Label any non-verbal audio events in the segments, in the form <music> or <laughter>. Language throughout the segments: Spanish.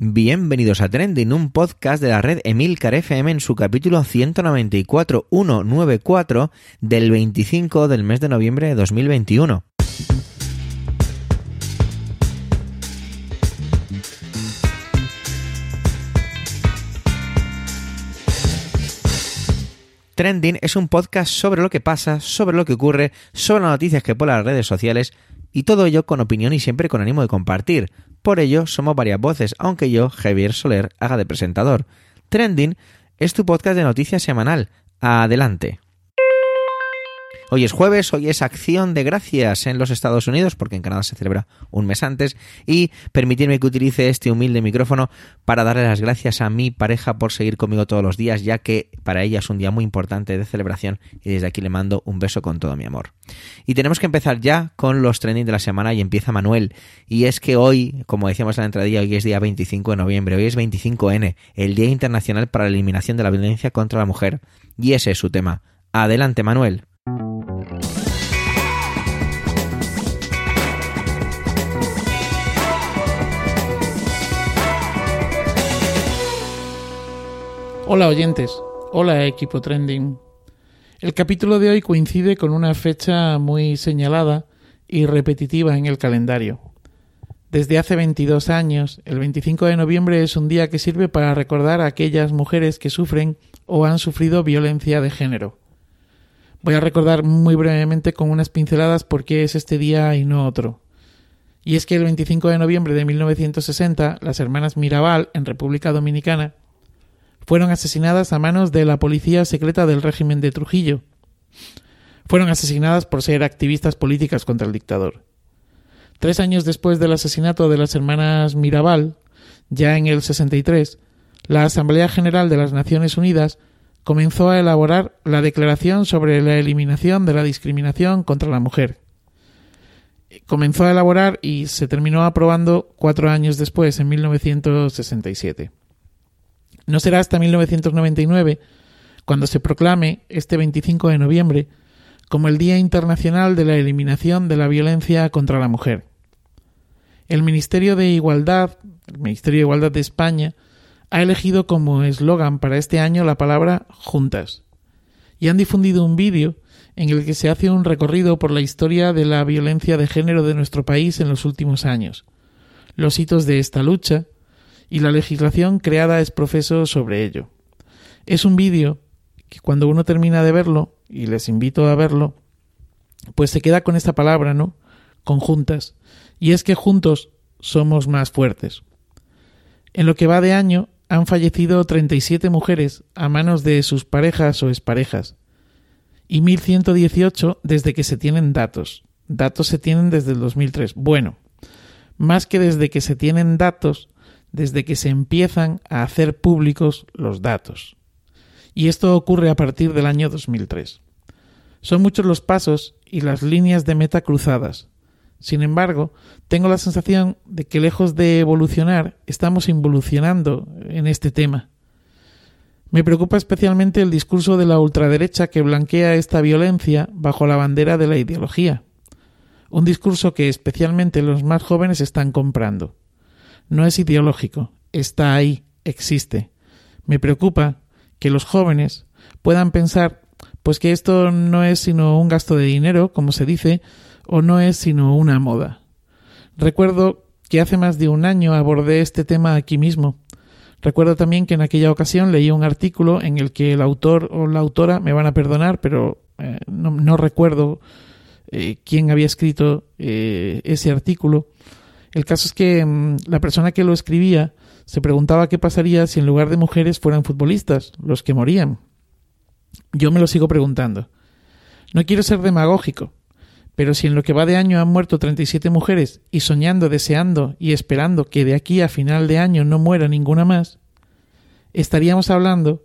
Bienvenidos a Trending, un podcast de la red Emilcar FM en su capítulo 194, 194 del 25 del mes de noviembre de 2021. Trending es un podcast sobre lo que pasa, sobre lo que ocurre, sobre las noticias que ponen las redes sociales y todo ello con opinión y siempre con ánimo de compartir. Por ello, somos varias voces, aunque yo, Javier Soler, haga de presentador. Trending es tu podcast de noticias semanal. Adelante. Hoy es jueves, hoy es acción de gracias en los Estados Unidos, porque en Canadá se celebra un mes antes, y permitirme que utilice este humilde micrófono para darle las gracias a mi pareja por seguir conmigo todos los días, ya que para ella es un día muy importante de celebración y desde aquí le mando un beso con todo mi amor. Y tenemos que empezar ya con los trending de la semana y empieza Manuel. Y es que hoy, como decíamos en la entradilla, hoy es día 25 de noviembre, hoy es 25N, el Día Internacional para la Eliminación de la Violencia contra la Mujer. Y ese es su tema. Adelante, Manuel. Hola oyentes, hola equipo trending. El capítulo de hoy coincide con una fecha muy señalada y repetitiva en el calendario. Desde hace 22 años, el 25 de noviembre es un día que sirve para recordar a aquellas mujeres que sufren o han sufrido violencia de género. Voy a recordar muy brevemente con unas pinceladas por qué es este día y no otro. Y es que el 25 de noviembre de 1960, las hermanas Mirabal, en República Dominicana, fueron asesinadas a manos de la policía secreta del régimen de Trujillo. Fueron asesinadas por ser activistas políticas contra el dictador. Tres años después del asesinato de las hermanas Mirabal, ya en el 63, la Asamblea General de las Naciones Unidas comenzó a elaborar la Declaración sobre la Eliminación de la Discriminación contra la Mujer. Comenzó a elaborar y se terminó aprobando cuatro años después, en 1967. No será hasta 1999 cuando se proclame este 25 de noviembre como el Día Internacional de la Eliminación de la Violencia contra la Mujer. El Ministerio de Igualdad, el Ministerio de Igualdad de España, ha elegido como eslogan para este año la palabra juntas y han difundido un vídeo en el que se hace un recorrido por la historia de la violencia de género de nuestro país en los últimos años, los hitos de esta lucha, y la legislación creada es profeso sobre ello. Es un vídeo que cuando uno termina de verlo, y les invito a verlo, pues se queda con esta palabra, ¿no? Conjuntas. Y es que juntos somos más fuertes. En lo que va de año han fallecido 37 mujeres a manos de sus parejas o exparejas y 1118 desde que se tienen datos. Datos se tienen desde el 2003. Bueno, más que desde que se tienen datos, desde que se empiezan a hacer públicos los datos. Y esto ocurre a partir del año 2003. Son muchos los pasos y las líneas de meta cruzadas. Sin embargo, tengo la sensación de que lejos de evolucionar, estamos involucionando en este tema. Me preocupa especialmente el discurso de la ultraderecha que blanquea esta violencia bajo la bandera de la ideología. Un discurso que especialmente los más jóvenes están comprando no es ideológico, está ahí, existe. Me preocupa que los jóvenes puedan pensar pues que esto no es sino un gasto de dinero, como se dice, o no es sino una moda. Recuerdo que hace más de un año abordé este tema aquí mismo. Recuerdo también que en aquella ocasión leí un artículo en el que el autor o la autora me van a perdonar, pero eh, no, recuerdo eh, quién había escrito eh, ese artículo, el caso es que mm, la persona que lo escribía se preguntaba qué pasaría si en lugar de mujeres fueran futbolistas, los que morían. Yo me lo sigo preguntando. No quiero ser demagógico, pero si en lo que va de año han muerto 37 mujeres y soñando, deseando y esperando que de aquí a final de año no muera ninguna más, estaríamos hablando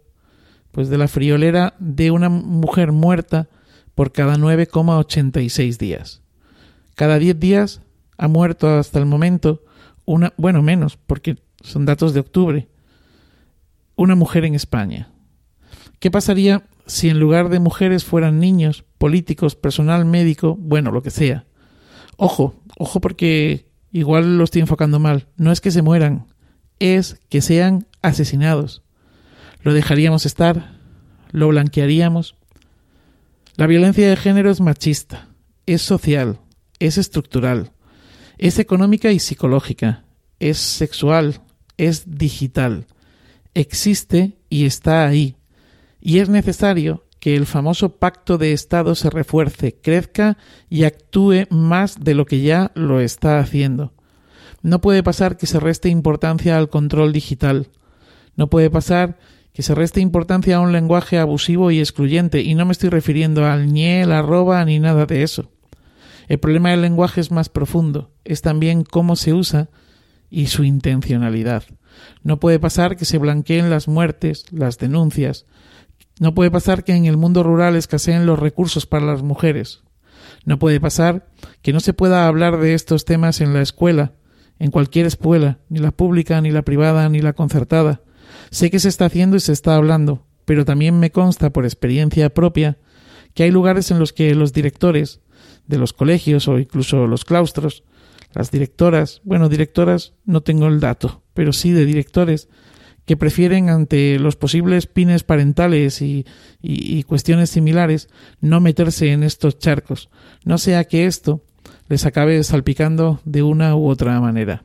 pues de la friolera de una mujer muerta por cada 9,86 días. Cada 10 días ha muerto hasta el momento una, bueno, menos, porque son datos de octubre, una mujer en España. ¿Qué pasaría si en lugar de mujeres fueran niños, políticos, personal médico, bueno, lo que sea? Ojo, ojo porque igual lo estoy enfocando mal. No es que se mueran, es que sean asesinados. ¿Lo dejaríamos estar? ¿Lo blanquearíamos? La violencia de género es machista, es social, es estructural, es económica y psicológica, es sexual, es digital, existe y está ahí. Y es necesario que el famoso pacto de Estado se refuerce, crezca y actúe más de lo que ya lo está haciendo. No puede pasar que se reste importancia al control digital. No puede pasar que se reste importancia a un lenguaje abusivo y excluyente, y no me estoy refiriendo al ñe, la arroba ni nada de eso. El problema del lenguaje es más profundo, es también cómo se usa y su intencionalidad. No puede pasar que se blanqueen las muertes, las denuncias. No puede pasar que en el mundo rural escaseen los recursos para las mujeres. No puede pasar que no se pueda hablar de estos temas en la escuela, en cualquier escuela, ni la pública, ni la privada, ni la concertada. Sé que se está haciendo y se está hablando, pero también me consta por experiencia propia que hay lugares en los que los directores de los colegios o incluso los claustros, las directoras, bueno, directoras no tengo el dato, pero sí de directores, que prefieren ante los posibles pines parentales y, y, cuestiones similares no meterse en estos charcos, no sea que esto les acabe salpicando de una u otra manera.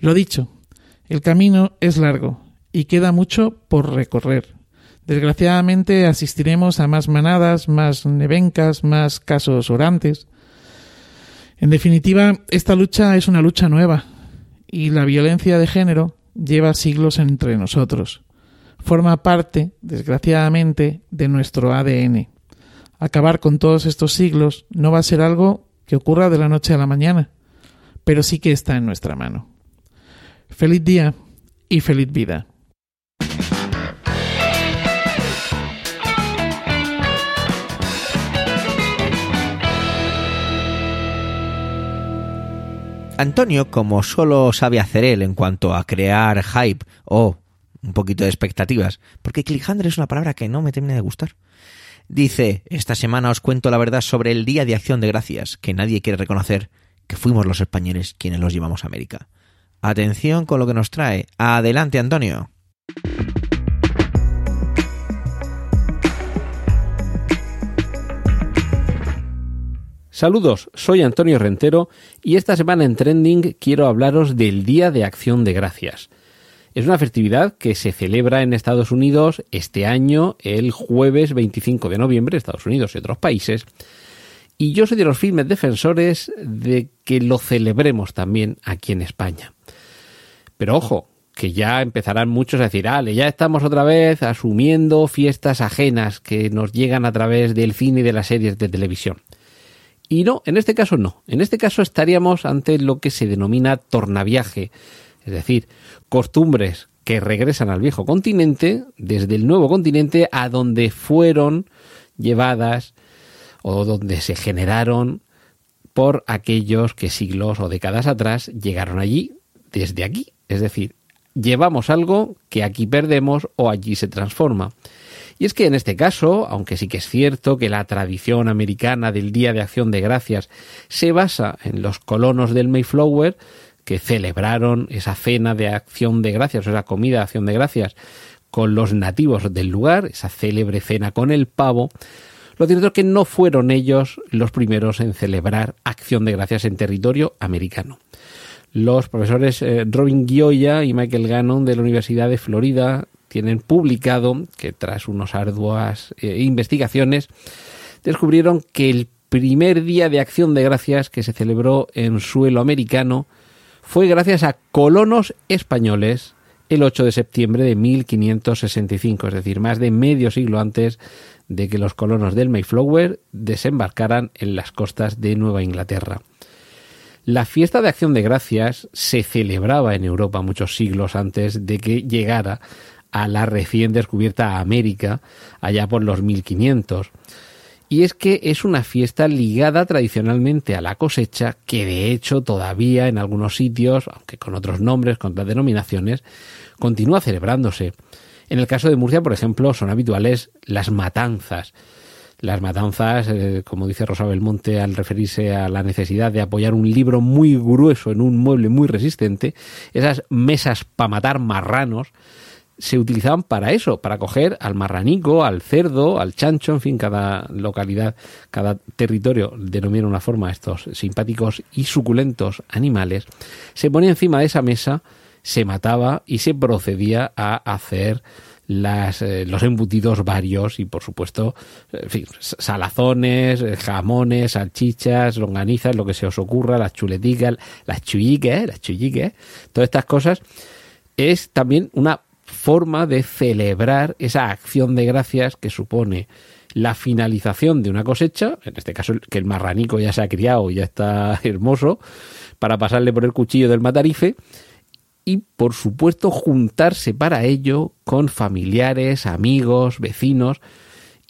Lo dicho, el camino es largo y queda mucho por recorrer. Desgraciadamente asistiremos a más manadas, más nevencas, más casos orantes. En definitiva, esta lucha es una lucha nueva y la violencia de género lleva siglos entre nosotros. Forma parte, desgraciadamente, de nuestro ADN. Acabar con todos estos siglos no va a ser algo que ocurra de la noche a la mañana, pero sí que está en nuestra mano. Feliz día y feliz vida. Antonio, como solo sabe hacer él en cuanto a crear hype o un poquito de expectativas, porque cliffhanger es una palabra que no me termina de gustar. Dice, esta semana os cuento la verdad sobre el Día de Acción de Gracias, que nadie quiere reconocer que fuimos los españoles quienes los llevamos a América. Atención con lo que nos trae. Adelante, Antonio. Saludos, soy Antonio Rentero y esta semana en Trending quiero hablaros del Día de Acción de Gracias. Es una festividad que se celebra en Estados Unidos este año el jueves 25 de noviembre, Estados Unidos y otros países, y yo soy de los firmes defensores de que lo celebremos también aquí en España. Pero ojo, que ya empezarán muchos a decir, ale, ya estamos otra vez asumiendo fiestas ajenas que nos llegan a través del cine y de las series de televisión. Y no, en este caso no. En este caso estaríamos ante lo que se denomina tornaviaje, es decir, costumbres que regresan al viejo continente desde el nuevo continente a donde fueron llevadas o donde se generaron por aquellos que siglos o décadas atrás llegaron allí desde aquí. Es decir, llevamos algo que aquí perdemos o allí se transforma. Y es que en este caso, aunque sí que es cierto que la tradición americana del Día de Acción de Gracias se basa en los colonos del Mayflower, que celebraron esa cena de acción de gracias, o esa comida de acción de gracias, con los nativos del lugar, esa célebre cena con el pavo, lo cierto es que no fueron ellos los primeros en celebrar acción de gracias en territorio americano. Los profesores eh, Robin Gioia y Michael Gannon de la Universidad de Florida tienen publicado que tras unas arduas eh, investigaciones descubrieron que el primer día de acción de gracias que se celebró en suelo americano fue gracias a colonos españoles el 8 de septiembre de 1565, es decir, más de medio siglo antes de que los colonos del Mayflower desembarcaran en las costas de Nueva Inglaterra. La fiesta de acción de gracias se celebraba en Europa muchos siglos antes de que llegara a la recién descubierta América, allá por los 1500. Y es que es una fiesta ligada tradicionalmente a la cosecha, que de hecho todavía en algunos sitios, aunque con otros nombres, con otras denominaciones, continúa celebrándose. En el caso de Murcia, por ejemplo, son habituales las matanzas, las matanzas, eh, como dice Rosa Belmonte al referirse a la necesidad de apoyar un libro muy grueso en un mueble muy resistente, esas mesas para matar marranos, se utilizaban para eso, para coger al marranico, al cerdo, al chancho, en fin, cada localidad, cada territorio denomina una forma a estos simpáticos y suculentos animales, se ponía encima de esa mesa, se mataba y se procedía a hacer las, eh, los embutidos varios y por supuesto fin, salazones, eh, jamones, salchichas, longanizas, lo que se os ocurra, las chuleticas, las chulliques, las chulliques, todas estas cosas es también una forma de celebrar esa acción de gracias que supone la finalización de una cosecha, en este caso que el marranico ya se ha criado, ya está <laughs> hermoso, para pasarle por el cuchillo del matarife, y por supuesto juntarse para ello con familiares, amigos, vecinos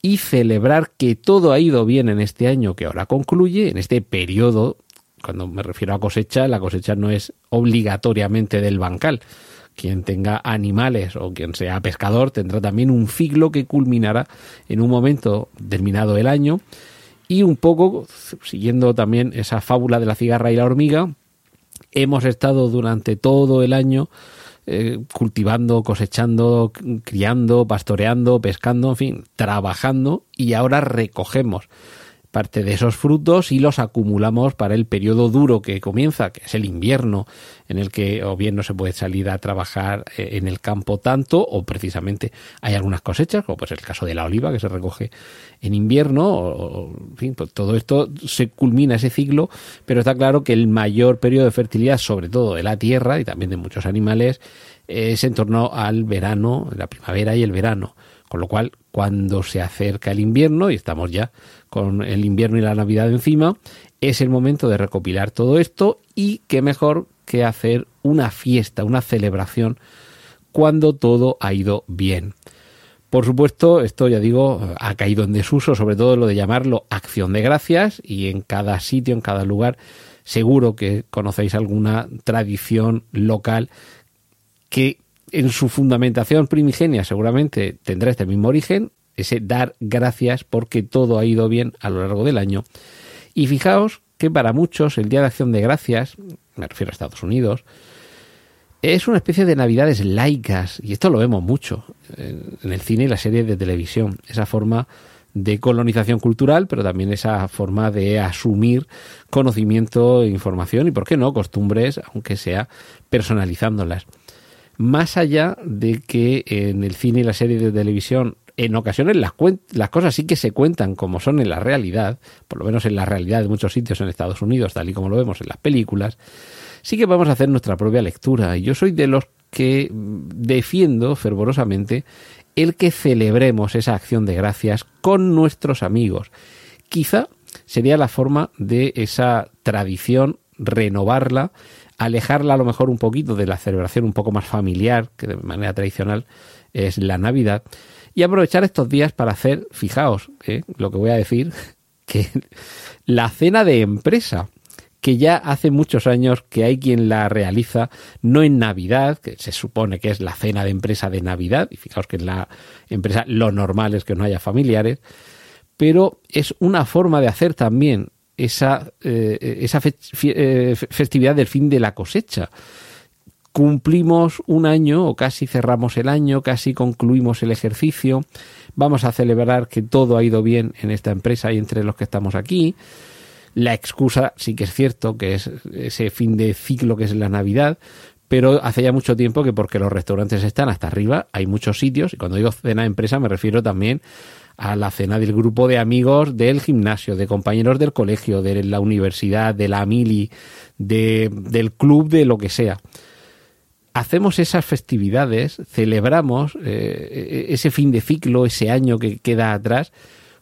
y celebrar que todo ha ido bien en este año que ahora concluye, en este periodo, cuando me refiero a cosecha, la cosecha no es obligatoriamente del bancal. Quien tenga animales o quien sea pescador tendrá también un ciclo que culminará en un momento terminado el año. Y un poco siguiendo también esa fábula de la cigarra y la hormiga, hemos estado durante todo el año eh, cultivando, cosechando, criando, pastoreando, pescando, en fin, trabajando y ahora recogemos parte de esos frutos y los acumulamos para el periodo duro que comienza, que es el invierno, en el que o bien no se puede salir a trabajar eh, en el campo tanto, o precisamente hay algunas cosechas, como pues el caso de la oliva que se recoge en invierno, o, en fin, pues todo esto se culmina ese ciclo, pero está claro que el mayor periodo de fertilidad, sobre todo de la tierra y también de muchos animales, es en torno al verano, la primavera y el verano. Con lo cual, cuando se acerca el invierno, y estamos ya con el invierno y la Navidad encima, es el momento de recopilar todo esto y qué mejor que hacer una fiesta, una celebración, cuando todo ha ido bien. Por supuesto, esto ya digo, ha caído en desuso, sobre todo lo de llamarlo acción de gracias, y en cada sitio, en cada lugar, seguro que conocéis alguna tradición local que en su fundamentación primigenia seguramente tendrá este mismo origen, ese dar gracias porque todo ha ido bien a lo largo del año. Y fijaos que para muchos el Día de Acción de Gracias, me refiero a Estados Unidos, es una especie de navidades laicas, y esto lo vemos mucho en el cine y las series de televisión, esa forma de colonización cultural, pero también esa forma de asumir conocimiento e información y, ¿por qué no?, costumbres, aunque sea personalizándolas más allá de que en el cine y la serie de televisión en ocasiones las, las cosas sí que se cuentan como son en la realidad, por lo menos en la realidad de muchos sitios en Estados Unidos, tal y como lo vemos en las películas, sí que podemos hacer nuestra propia lectura. Y yo soy de los que defiendo fervorosamente el que celebremos esa acción de gracias con nuestros amigos. Quizá sería la forma de esa tradición renovarla alejarla a lo mejor un poquito de la celebración un poco más familiar, que de manera tradicional es la Navidad, y aprovechar estos días para hacer, fijaos, ¿eh? lo que voy a decir, <laughs> que la cena de empresa, que ya hace muchos años que hay quien la realiza, no en Navidad, que se supone que es la cena de empresa de Navidad, y fijaos que en la empresa lo normal es que no haya familiares, pero es una forma de hacer también esa, eh, esa eh, festividad del fin de la cosecha. Cumplimos un año o casi cerramos el año, casi concluimos el ejercicio. Vamos a celebrar que todo ha ido bien en esta empresa y entre los que estamos aquí. La excusa sí que es cierto que es ese fin de ciclo que es la Navidad, pero hace ya mucho tiempo que porque los restaurantes están hasta arriba, hay muchos sitios, y cuando digo cena de empresa me refiero también a la cena del grupo de amigos del gimnasio, de compañeros del colegio, de la universidad, de la mili, de, del club, de lo que sea. Hacemos esas festividades, celebramos eh, ese fin de ciclo, ese año que queda atrás,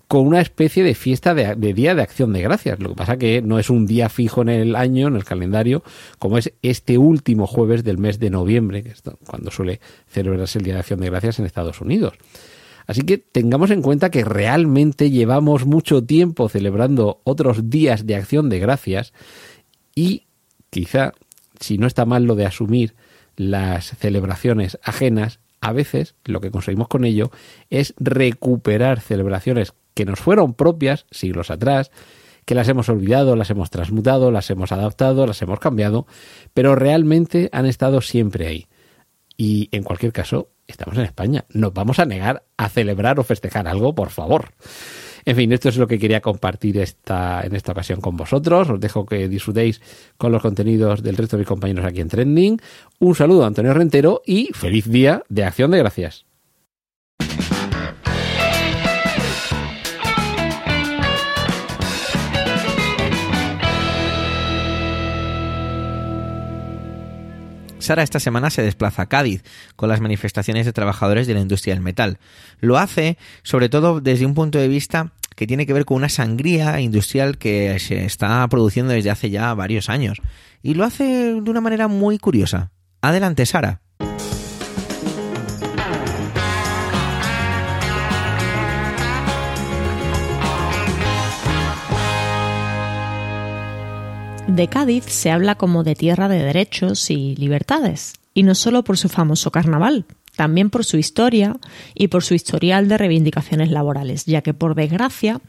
con una especie de fiesta de, de, Día de Acción de Gracias. Lo que pasa que no es un día fijo en el año, en el calendario, como es este último jueves del mes de noviembre, que es cuando suele celebrarse el Día de Acción de Gracias en Estados Unidos. Así que tengamos en cuenta que realmente llevamos mucho tiempo celebrando otros días de acción de gracias y quizá, si no está mal lo de asumir las celebraciones ajenas, a veces lo que conseguimos con ello es recuperar celebraciones que nos fueron propias siglos atrás, que las hemos olvidado, las hemos transmutado, las hemos adaptado, las hemos cambiado, pero realmente han estado siempre ahí. Y en cualquier caso, estamos en España. Nos vamos a negar a celebrar o festejar algo, por favor. En fin, esto es lo que quería compartir esta, en esta ocasión con vosotros. Os dejo que disfrutéis con los contenidos del resto de mis compañeros aquí en Trending. Un saludo a Antonio Rentero y feliz día de Acción de Gracias. Sara esta semana se desplaza a Cádiz con las manifestaciones de trabajadores de la industria del metal. Lo hace sobre todo desde un punto de vista que tiene que ver con una sangría industrial que se está produciendo desde hace ya varios años. Y lo hace de una manera muy curiosa. Adelante, Sara. De Cádiz se habla como de tierra de derechos y libertades, y no solo por su famoso carnaval, también por su historia y por su historial de reivindicaciones laborales, ya que por desgracia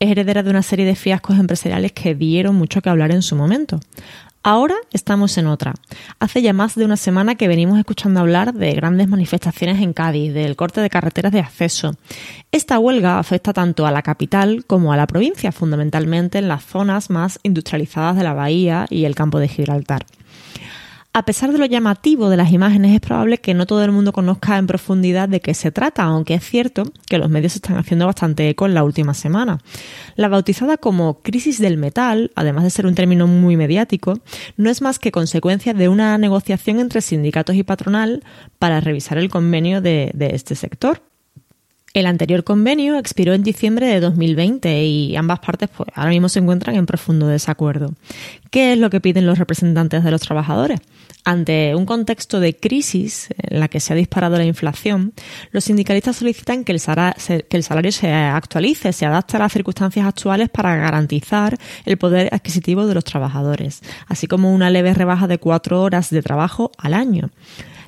es heredera de una serie de fiascos empresariales que dieron mucho que hablar en su momento. Ahora estamos en otra. Hace ya más de una semana que venimos escuchando hablar de grandes manifestaciones en Cádiz, del corte de carreteras de acceso. Esta huelga afecta tanto a la capital como a la provincia, fundamentalmente en las zonas más industrializadas de la bahía y el campo de Gibraltar. A pesar de lo llamativo de las imágenes, es probable que no todo el mundo conozca en profundidad de qué se trata, aunque es cierto que los medios están haciendo bastante eco en la última semana. La bautizada como crisis del metal, además de ser un término muy mediático, no es más que consecuencia de una negociación entre sindicatos y patronal para revisar el convenio de, este sector. El anterior convenio expiró en diciembre de 2020 y ambas partes pues, ahora mismo se encuentran en profundo desacuerdo. ¿Qué es lo que piden los representantes de los trabajadores? Ante un contexto de crisis en la que se ha disparado la inflación, los sindicalistas solicitan que el, salario se actualice, se adapte a las circunstancias actuales para garantizar el poder adquisitivo de los trabajadores, así como una leve rebaja de cuatro horas de trabajo al año.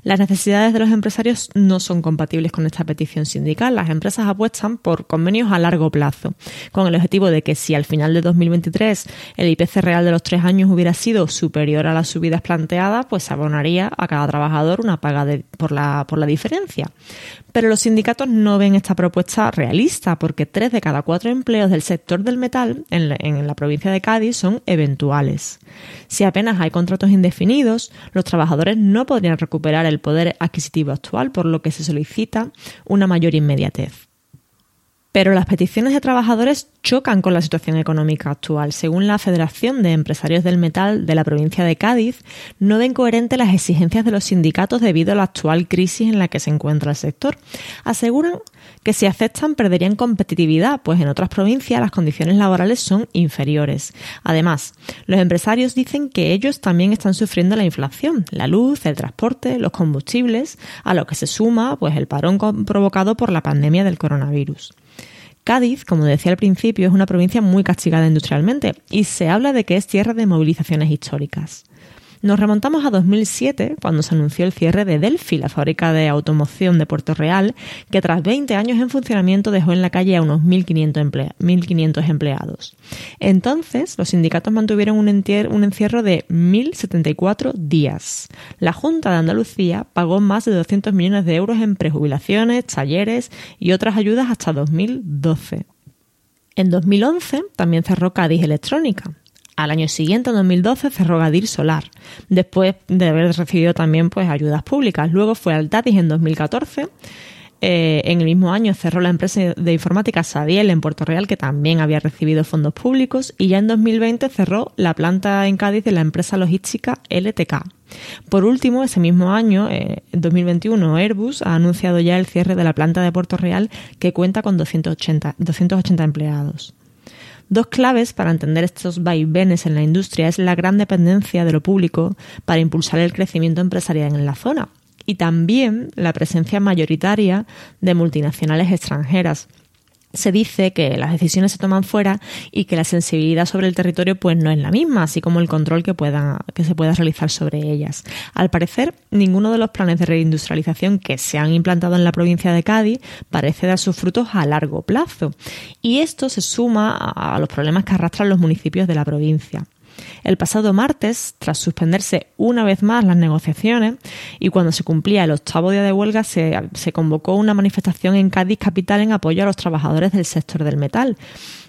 Las necesidades de los empresarios no son compatibles con esta petición sindical. Las empresas apuestan por convenios a largo plazo, con el objetivo de que si al final de 2023 el IPC real de los tres años hubiera sido superior a las subidas planteadas, pues abonaría a cada trabajador una paga por, la, por la diferencia. Pero los sindicatos no ven esta propuesta realista porque tres de cada cuatro empleos del sector del metal en la, en la provincia de Cádiz son eventuales. Si apenas hay contratos indefinidos, los trabajadores no podrían recuperar el poder adquisitivo actual, por lo que se solicita una mayor inmediatez. Pero las peticiones de trabajadores chocan con la situación económica actual. Según la Federación de Empresarios del Metal de la provincia de Cádiz, no ven coherente las exigencias de los sindicatos debido a la actual crisis en la que se encuentra el sector. Aseguran que si aceptan perderían competitividad, pues en otras provincias las condiciones laborales son inferiores. Además, los empresarios dicen que ellos también están sufriendo la inflación, la luz, el transporte, los combustibles, a lo que se suma pues el parón provocado por la pandemia del coronavirus. Cádiz, como decía al principio, es una provincia muy castigada industrialmente y se habla de que es tierra de movilizaciones históricas. Nos remontamos a 2007, cuando se anunció el cierre de Delphi, la fábrica de automoción de Puerto Real, que tras 20 años en funcionamiento dejó en la calle a unos 1.500, empleados. Entonces, los sindicatos mantuvieron un, un encierro de 1.074 días. La Junta de Andalucía pagó más de 200 millones de euros en prejubilaciones, talleres y otras ayudas hasta 2012. En 2011 también cerró Cádiz Electrónica, al año siguiente, en 2012, cerró Gadir Solar, después de haber recibido también pues, ayudas públicas. Luego fue Altadis en 2014. Eh, en el mismo año cerró la empresa de informática Sadiel en Puerto Real, que también había recibido fondos públicos, y ya en 2020 cerró la planta en Cádiz de la empresa logística LTK. Por último, ese mismo año, eh, en 2021, Airbus ha anunciado ya el cierre de la planta de Puerto Real, que cuenta con 280, 280 empleados. Dos claves para entender estos vaivenes en la industria es la gran dependencia de lo público para impulsar el crecimiento empresarial en la zona y también la presencia mayoritaria de multinacionales extranjeras. Se dice que las decisiones se toman fuera y que la sensibilidad sobre el territorio pues no es la misma, así como el control que, pueda, que se pueda realizar sobre ellas. Al parecer, ninguno de los planes de reindustrialización que se han implantado en la provincia de Cádiz parece dar sus frutos a largo plazo. Y esto se suma a los problemas que arrastran los municipios de la provincia. El pasado martes, tras suspenderse una vez más las negociaciones y cuando se cumplía el octavo día de huelga, se, convocó una manifestación en Cádiz capital en apoyo a los trabajadores del sector del metal.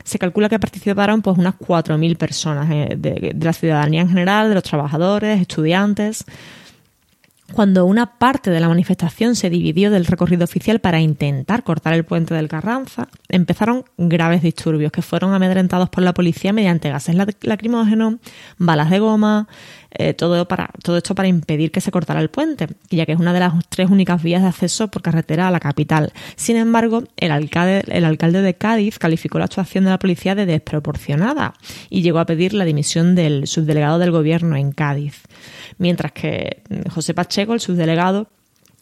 Se calcula que participaron pues unas 4.000 personas eh, de la ciudadanía en general, de los trabajadores, estudiantes cuando una parte de la manifestación se dividió del recorrido oficial para intentar cortar el puente del Carranza, empezaron graves disturbios que fueron amedrentados por la policía mediante gases lacrimógenos, balas de goma, eh, todo, para, todo esto para impedir que se cortara el puente, ya que es una de las tres únicas vías de acceso por carretera a la capital. Sin embargo, el alcalde, el alcalde de Cádiz calificó la actuación de la policía de desproporcionada y llegó a pedir la dimisión del subdelegado del gobierno en Cádiz. Mientras que José Pacheco, el subdelegado,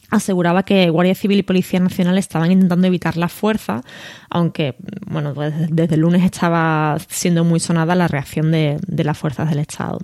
aseguraba que Guardia Civil y Policía Nacional estaban intentando evitar la fuerza, aunque bueno, pues desde el lunes estaba siendo muy sonada la reacción de, de las fuerzas del Estado.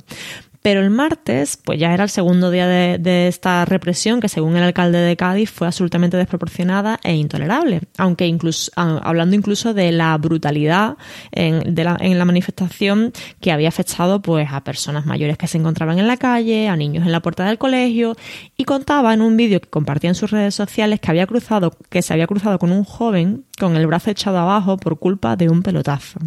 Pero el martes, pues ya era el segundo día de, esta represión que según el alcalde de Cádiz fue absolutamente desproporcionada e intolerable, aunque incluso hablando incluso de la brutalidad en, la, manifestación que había afectado pues a personas mayores que se encontraban en la calle, a niños en la puerta del colegio y contaba en un vídeo que compartía en sus redes sociales que había cruzado que se había cruzado con un joven con el brazo echado abajo por culpa de un pelotazo.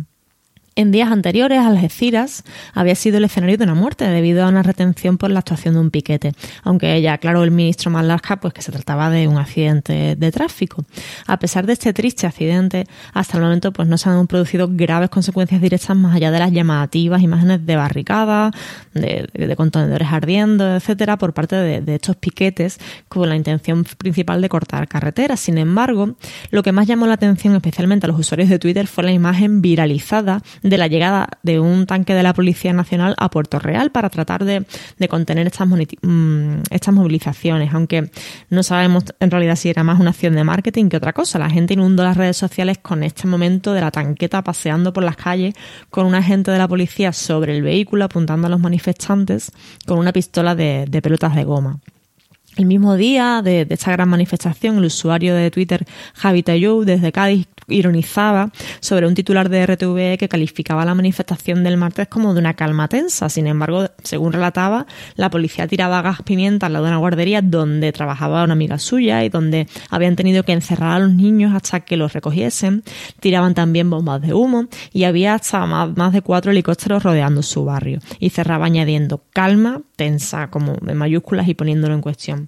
En días anteriores, Algeciras había sido el escenario de una muerte debido a una retención por la actuación de un piquete, aunque ya aclaró el ministro Malarca pues que se trataba de un accidente de tráfico. A pesar de este triste accidente, hasta el momento pues no se han producido graves consecuencias directas más allá de las llamativas imágenes de barricadas, de, contenedores ardiendo, etcétera, por parte de estos piquetes con la intención principal de cortar carreteras. Sin embargo, lo que más llamó la atención especialmente a los usuarios de Twitter fue la imagen viralizada de la llegada de un tanque de la Policía Nacional a Puerto Real para tratar de, contener estas, mm, estas movilizaciones, aunque no sabemos en realidad si era más una acción de marketing que otra cosa. La gente inundó las redes sociales con este momento de la tanqueta paseando por las calles con un agente de la policía sobre el vehículo apuntando a los manifestantes con una pistola de, de pelotas de goma. El mismo día de, esta gran manifestación, el usuario de Twitter Javi Tayou desde Cádiz ironizaba sobre un titular de RTV que calificaba la manifestación del martes como de una calma tensa. Sin embargo, según relataba, la policía tiraba gas pimienta al lado de una guardería donde trabajaba una amiga suya y donde habían tenido que encerrar a los niños hasta que los recogiesen. Tiraban también bombas de humo y había hasta más, más de cuatro helicópteros rodeando su barrio. Y cerraba añadiendo calma tensa, como en mayúsculas y poniéndolo en cuestión.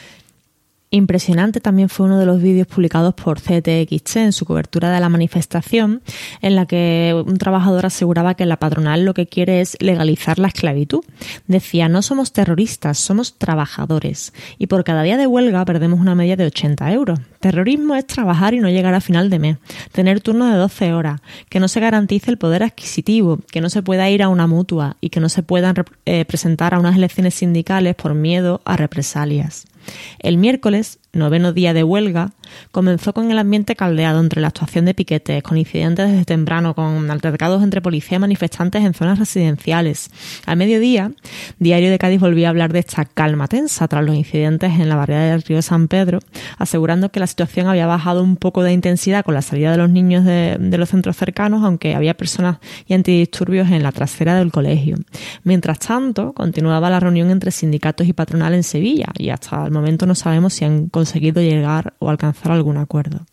Impresionante también fue uno de los vídeos publicados por CTXT en su cobertura de la manifestación, en la que un trabajador aseguraba que la patronal lo que quiere es legalizar la esclavitud. Decía, no somos terroristas, somos trabajadores, y por cada día de huelga perdemos una media de 80 euros. Terrorismo es trabajar y no llegar a final de mes, tener turno de 12 horas, que no se garantice el poder adquisitivo, que no se pueda ir a una mutua y que no se puedan eh, presentar a unas elecciones sindicales por miedo a represalias. El miércoles, noveno día de huelga, comenzó con el ambiente caldeado entre la actuación de piquetes, con incidentes desde temprano, con altercados entre policía y manifestantes en zonas residenciales. Al mediodía, Diario de Cádiz volvió a hablar de esta calma tensa tras los incidentes en la barriada del río San Pedro, asegurando que la situación había bajado un poco de intensidad con la salida de los niños de, los centros cercanos, aunque había personas y antidisturbios en la trasera del colegio. Mientras tanto, continuaba la reunión entre sindicatos y patronal en Sevilla y hasta el momento no sabemos si han conseguido llegar o alcanzar algún acuerdo.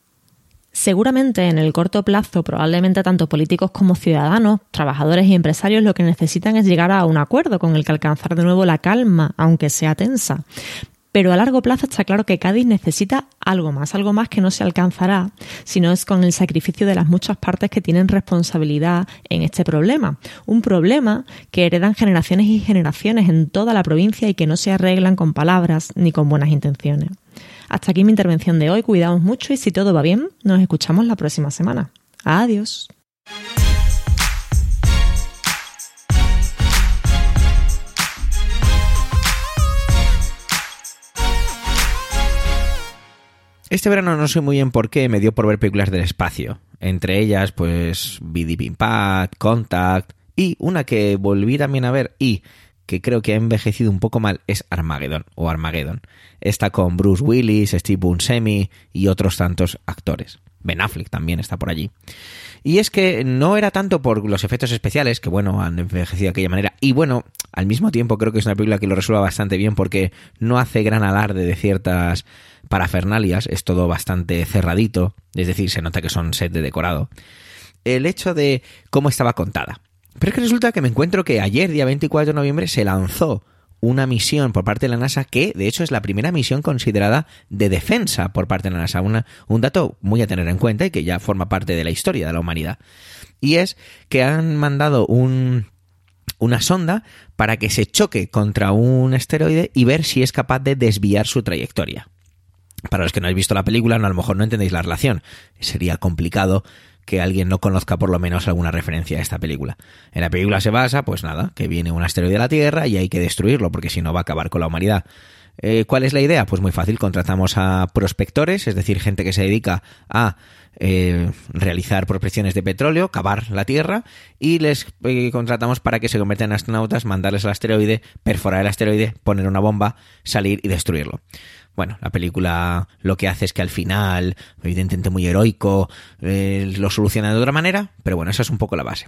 Seguramente en el corto plazo, probablemente tanto políticos como ciudadanos, trabajadores y empresarios lo que necesitan es llegar a un acuerdo con el que alcanzar de nuevo la calma, aunque sea tensa. Pero a largo plazo está claro que Cádiz necesita algo más, algo más que no se alcanzará si no es con el sacrificio de las muchas partes que tienen responsabilidad en este problema. Un problema que heredan generaciones y generaciones en toda la provincia y que no se arreglan con palabras ni con buenas intenciones. Hasta aquí mi intervención de hoy. Cuidamos mucho y si todo va bien, nos escuchamos la próxima semana. Adiós. Este verano no sé muy bien por qué me dio por ver películas del espacio. Entre ellas, pues, Deep Impact, Contact y una que volví también a ver y que creo que ha envejecido un poco mal es Armageddon o Armageddon. Está con Bruce Willis, Steve Buscemi y otros tantos actores. Ben Affleck también está por allí. Y es que no era tanto por los efectos especiales, que bueno, han envejecido de aquella manera, y bueno, al mismo tiempo creo que es una película que lo resuelve bastante bien porque no hace gran alarde de ciertas parafernalias, es todo bastante cerradito, es decir, se nota que son set de decorado. El hecho de cómo estaba contada. Pero es que resulta que me encuentro que ayer, día 24 de noviembre, se lanzó una misión por parte de la NASA que, de hecho, es la primera misión considerada de defensa por parte de la NASA. un dato muy a tener en cuenta y que ya forma parte de la historia de la humanidad. Y es que han mandado un, una sonda para que se choque contra un asteroide y ver si es capaz de desviar su trayectoria. Para los que no habéis visto la película, a lo mejor no entendéis la relación. Sería complicado que alguien no conozca por lo menos alguna referencia a esta película. En la película se basa, pues nada, que viene un asteroide a la Tierra y hay que destruirlo, porque si no va a acabar con la humanidad. Eh, ¿Cuál es la idea? Pues muy fácil, contratamos a prospectores, es decir, gente que se dedica a eh, realizar prospecciones de petróleo, cavar la Tierra, y les eh, contratamos para que se conviertan en astronautas, mandarles al asteroide, perforar el asteroide, poner una bomba, salir y destruirlo. Bueno, la película lo que hace es que al final, evidentemente muy heroico, eh, lo soluciona de otra manera, pero bueno, esa es un poco la base.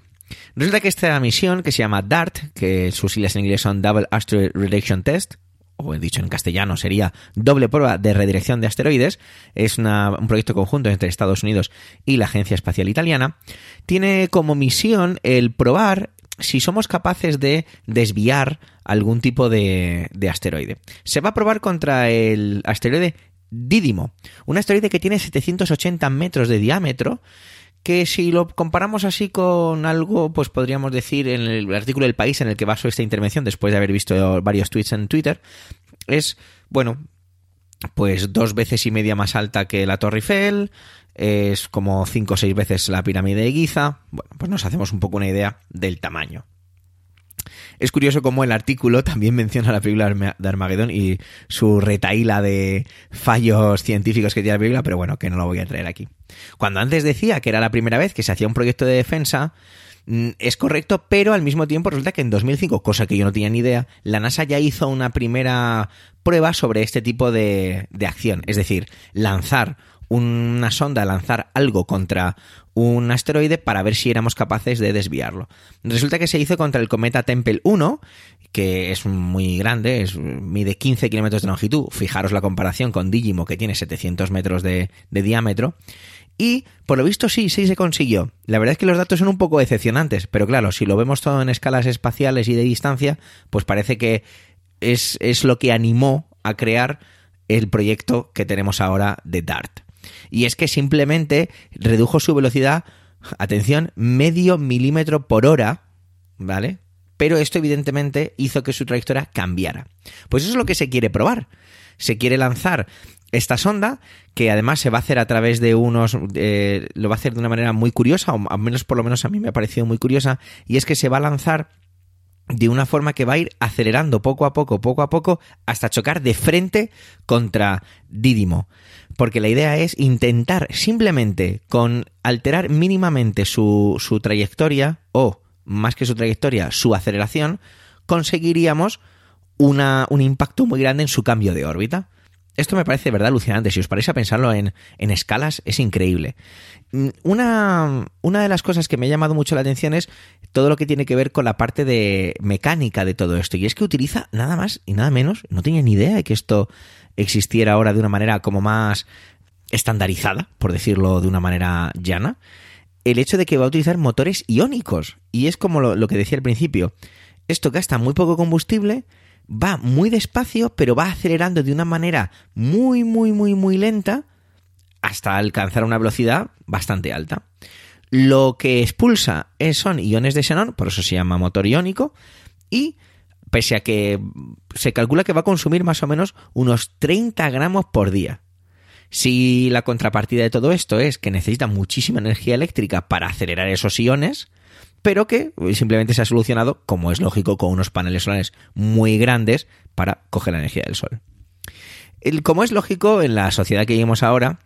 Resulta que esta misión, que se llama DART, que sus siglas en inglés son Double Asteroid Redirection Test, o dicho en castellano sería doble prueba de redirección de asteroides, es un proyecto conjunto entre Estados Unidos y la Agencia Espacial Italiana, tiene como misión el probar si somos capaces de desviar algún tipo de, asteroide. Se va a probar contra el asteroide Dídimo, un asteroide que tiene 780 metros de diámetro que si lo comparamos así con algo, pues podríamos decir en el artículo del país en el que baso esta intervención, después de haber visto varios tweets en Twitter, es, bueno, pues dos veces y media más alta que la Torre Eiffel, es como cinco o seis veces la pirámide de Giza. Bueno, pues nos hacemos un poco una idea del tamaño. Es curioso cómo el artículo <laughs> también menciona la película de Armageddon y su retaíla de fallos científicos que tiene la película, pero bueno, que no lo voy a traer aquí. Cuando antes decía que era la primera vez que se hacía un proyecto de defensa, mm, es correcto, pero al mismo tiempo resulta que en 2005, cosa que yo no tenía ni idea, la NASA ya hizo una primera prueba sobre este tipo de, de acción, es decir, lanzar una sonda a lanzar algo contra un asteroide para ver si éramos capaces de desviarlo. Resulta que se hizo contra el cometa Tempel 1, que es muy grande, es, mide 15 kilómetros de longitud. Fijaros la comparación con Digimo, que tiene 700 metros de, de diámetro. Y por lo visto sí, sí se consiguió. La verdad es que los datos son un poco decepcionantes, pero claro, si lo vemos todo en escalas espaciales y de distancia, pues parece que es, es lo que animó a crear el proyecto que tenemos ahora de DART. Y es que simplemente redujo su velocidad, atención, medio milímetro por hora, ¿vale? Pero esto evidentemente hizo que su trayectoria cambiara. Pues eso es lo que se quiere probar. Se quiere lanzar esta sonda, que además se va a hacer a través de unos... Eh, lo va a hacer de una manera muy curiosa, o al menos por lo menos a mí me ha parecido muy curiosa, y es que se va a lanzar de una forma que va a ir acelerando poco a poco, poco a poco, hasta chocar de frente contra Dídimo. Porque la idea es intentar simplemente con alterar mínimamente su, su trayectoria, o más que su trayectoria, su aceleración, conseguiríamos una, un impacto muy grande en su cambio de órbita. Esto me parece de verdad alucinante. Si os parece a pensarlo en, en escalas, es increíble. Mm, una, una, de las cosas que me ha llamado mucho la atención es todo lo que tiene que ver con la parte de mecánica de todo esto. Y es que utiliza nada más y nada menos, no tenía ni idea de que esto existiera ahora de una manera como más estandarizada, por decirlo de una manera llana, el hecho de que va a utilizar motores iónicos. Y es como lo que decía al principio. Esto gasta muy poco combustible, va muy despacio, pero va acelerando de una manera muy, muy, muy, muy lenta hasta alcanzar una velocidad bastante alta. Lo que expulsa son iones de xenón, por eso se llama motor iónico, y pese a que se calcula que va a consumir más o menos unos 30 gramos por día. Si la contrapartida de todo esto es que necesita muchísima energía eléctrica para acelerar esos iones, pero que simplemente se ha solucionado, como es lógico, con unos paneles solares muy grandes para coger la energía del sol. Como es lógico, en la sociedad que vivimos ahora,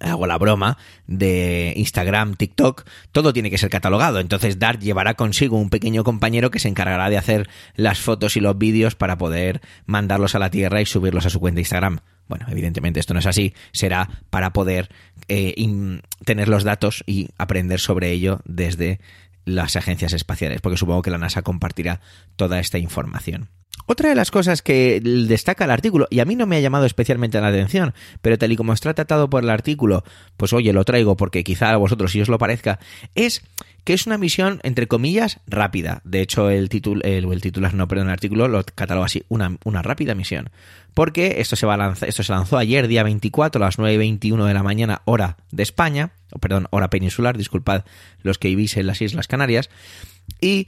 hago la broma de Instagram, TikTok, todo tiene que ser catalogado. Entonces Dart llevará consigo un pequeño compañero que se encargará de hacer las fotos y los vídeos para poder mandarlos a la Tierra y subirlos a su cuenta de Instagram. Bueno, evidentemente esto no es así, será para poder eh, tener los datos y aprender sobre ello desde las agencias espaciales, porque supongo que la NASA compartirá toda esta información. Otra de las cosas que destaca el artículo, y a mí no me ha llamado especialmente la atención, pero tal y como está tratado por el artículo, pues oye, lo traigo porque quizá a vosotros si os lo parezca, es que es una misión, entre comillas, rápida. De hecho, el, título, el, el titular, no, perdón, el artículo lo cataloga así, una, una rápida misión. Porque esto se, va a lanzar, esto se lanzó ayer, día 24, a las 9.21 de la mañana, hora de España, o perdón, hora peninsular, disculpad los que vivís en las Islas Canarias, y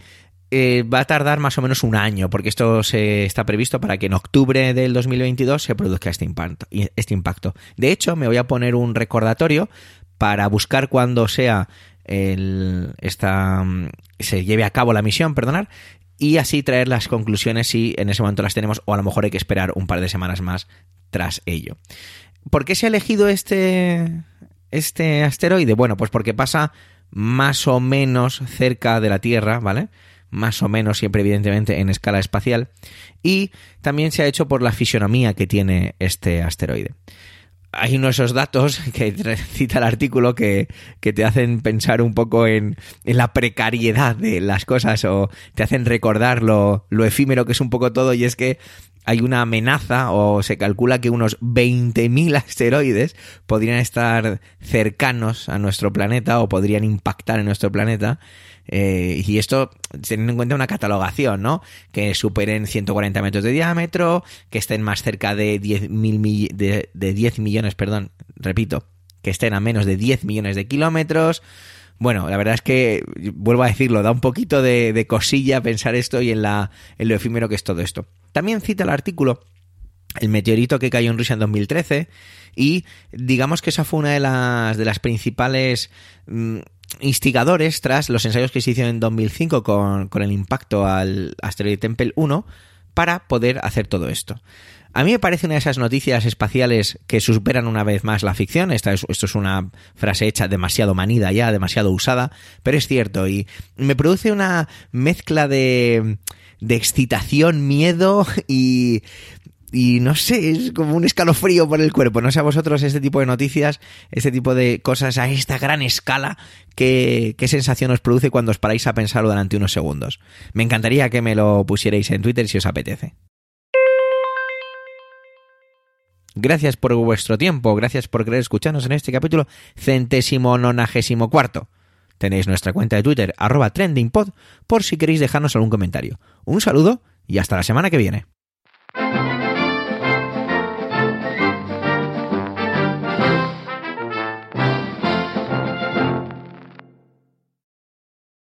eh, va a tardar más o menos un año, porque esto se está previsto para que en octubre del 2022 se produzca este impacto. Este impacto. De hecho, me voy a poner un recordatorio para buscar cuando sea el, esta, se lleve a cabo la misión, perdonar, y así traer las conclusiones si en ese momento las tenemos o a lo mejor hay que esperar un par de semanas más tras ello. ¿Por qué se ha elegido este, este asteroide? Bueno, pues porque pasa más o menos cerca de la Tierra, ¿vale? Más o menos siempre evidentemente en escala espacial, y también se ha hecho por la fisionomía que tiene este asteroide. Hay uno de esos datos <laughs> que cita el artículo que, que te hacen pensar un poco en, en, la precariedad de las cosas o te hacen recordar lo, lo efímero que es un poco todo y es que hay una amenaza o se calcula que unos 20.000 asteroides podrían estar cercanos a nuestro planeta o podrían impactar en nuestro planeta eh, y esto teniendo en cuenta una catalogación, ¿no? Que superen 140 metros de diámetro, que estén más cerca de 10, mil, de, de 10 millones, perdón, repito, que estén a menos de 10 millones de kilómetros. Bueno, la verdad es que, vuelvo a decirlo, da un poquito de, cosilla pensar esto y en, la, en lo efímero que es todo esto. También cita el artículo el meteorito que cayó en Rusia en 2013 y digamos que esa fue una de las, de las principales mmm, instigadores tras los ensayos que se hicieron en 2005 con, con el impacto al asteroide Tempel 1 para poder hacer todo esto. A mí me parece una de esas noticias espaciales que superan una vez más la ficción. Esta es, esto es una frase hecha demasiado manida ya, demasiado usada, pero es cierto y me produce una mezcla de, de excitación, miedo y y no sé, es como un escalofrío por el cuerpo. No sé a vosotros este tipo de noticias, este tipo de cosas a esta gran escala, qué, sensación os produce cuando os paráis a pensarlo durante unos segundos. Me encantaría que me lo pusierais en Twitter si os apetece. Gracias por vuestro tiempo, gracias por querer escucharnos en este capítulo centésimo nonagésimo cuarto. Tenéis nuestra cuenta de Twitter, trendingpod, por si queréis dejarnos algún comentario. Un saludo y hasta la semana que viene.